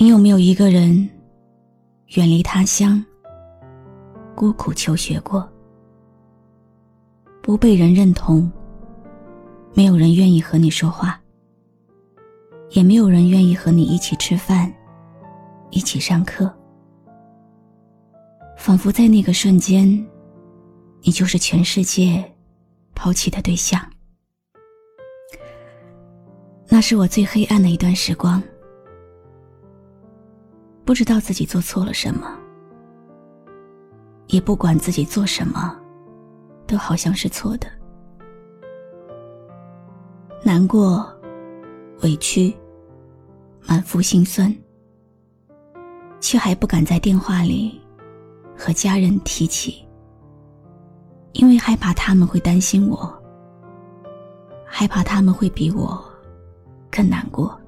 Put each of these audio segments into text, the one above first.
你有没有一个人远离他乡，孤苦求学过，不被人认同？没有人愿意和你说话，也没有人愿意和你一起吃饭，一起上课。仿佛在那个瞬间，你就是全世界抛弃的对象。那是我最黑暗的一段时光，不知道自己做错了什么，也不管自己做什么，都好像是错的。难过、委屈、满腹心酸，却还不敢在电话里和家人提起，因为害怕他们会担心我，害怕他们会比我更难过。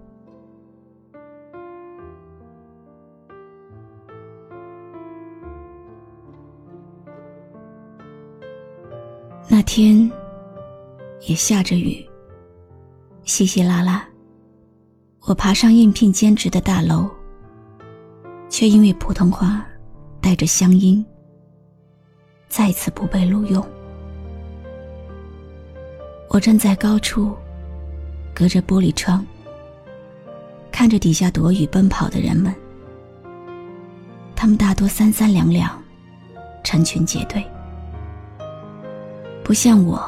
天也下着雨。稀稀拉拉，我爬上应聘兼职的大楼，却因为普通话带着乡音，再次不被录用。我站在高处，隔着玻璃窗，看着底下躲雨奔跑的人们，他们大多三三两两，成群结队，不像我，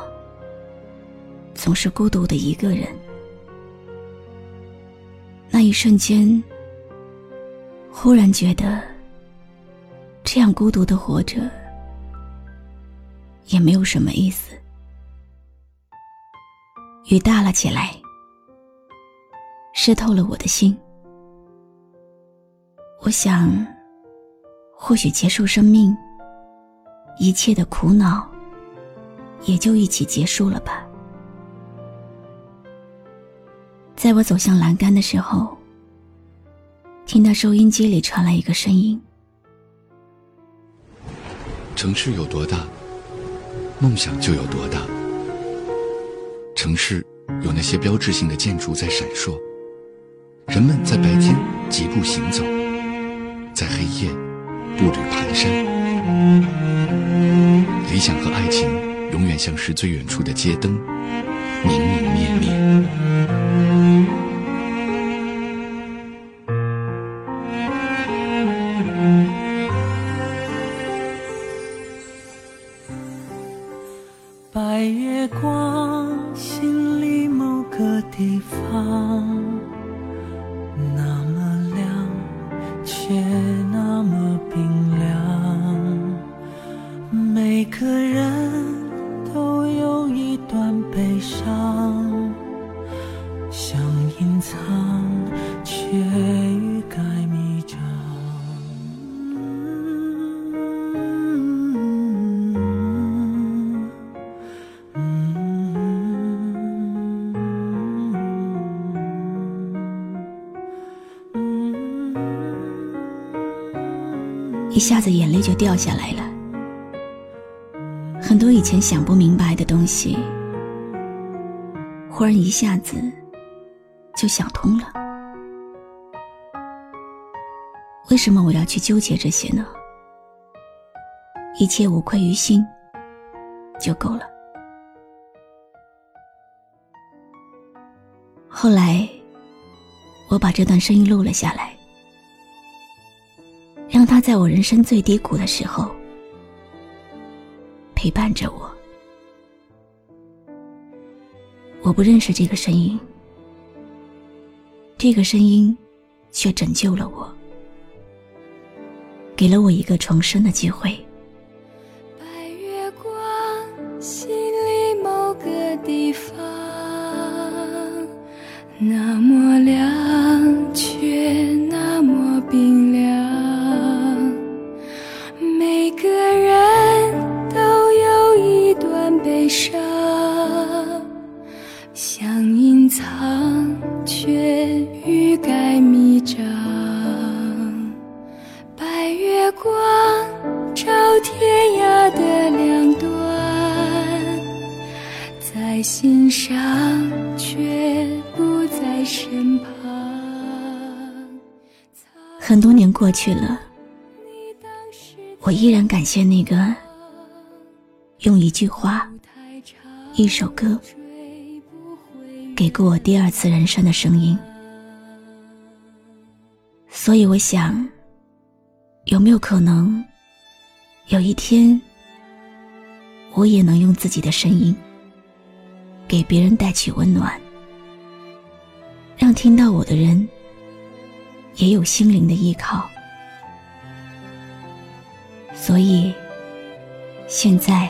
总是孤独的一个人。那一瞬间，忽然觉得，这样孤独的活着，也没有什么意思。雨大了起来，湿透了我的心。我想，或许结束生命，一切的苦恼，也就一起结束了吧。在我走向栏杆的时候，听到收音机里传来一个声音：“城市有多大，梦想就有多大。城市有那些标志性的建筑在闪烁，人们在白天疾步行走，在黑夜步履蹒跚。理想和爱情永远像是最远处的街灯明明灭灭。白月光心里某个地方。悲伤，想隐藏，却欲盖弥彰一下子眼泪就掉下来了，很多以前想不明白的东西，忽然一下子就想通了。为什么我要去纠结这些呢？一切无愧于心就够了。后来，我把这段声音录了下来。让他在我人生最低谷的时候陪伴着我。我不认识这个声音，这个声音却拯救了我，给了我一个重生的机会。很多年过去了，我依然感谢那个用一句话、一首歌给过我第二次人生的声音。所以我想，有没有可能，有一天，我也能用自己的声音，给别人带去温暖，让听到我的人也有心灵的依靠。所以，现在，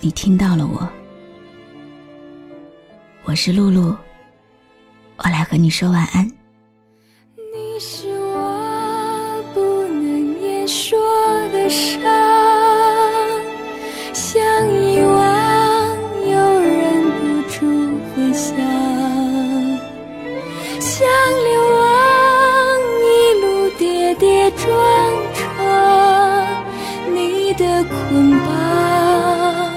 你听到了我，我是露露，我来和你说晚安。的捆绑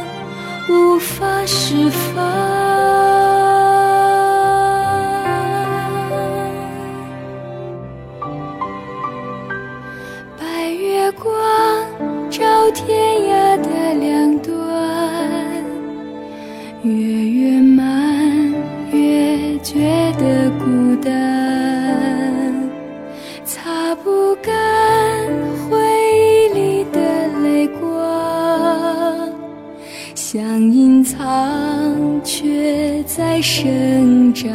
无法释放。白月光照天生长。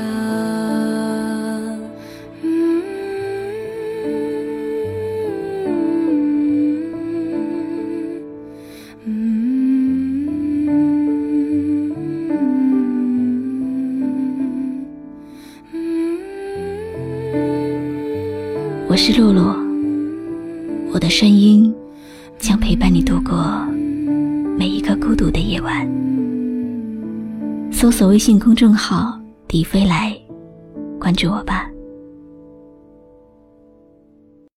嗯。我是露露，我的声音将陪伴你度过每一个孤独的夜晚。搜索微信公众号“迪飞来”，关注我吧。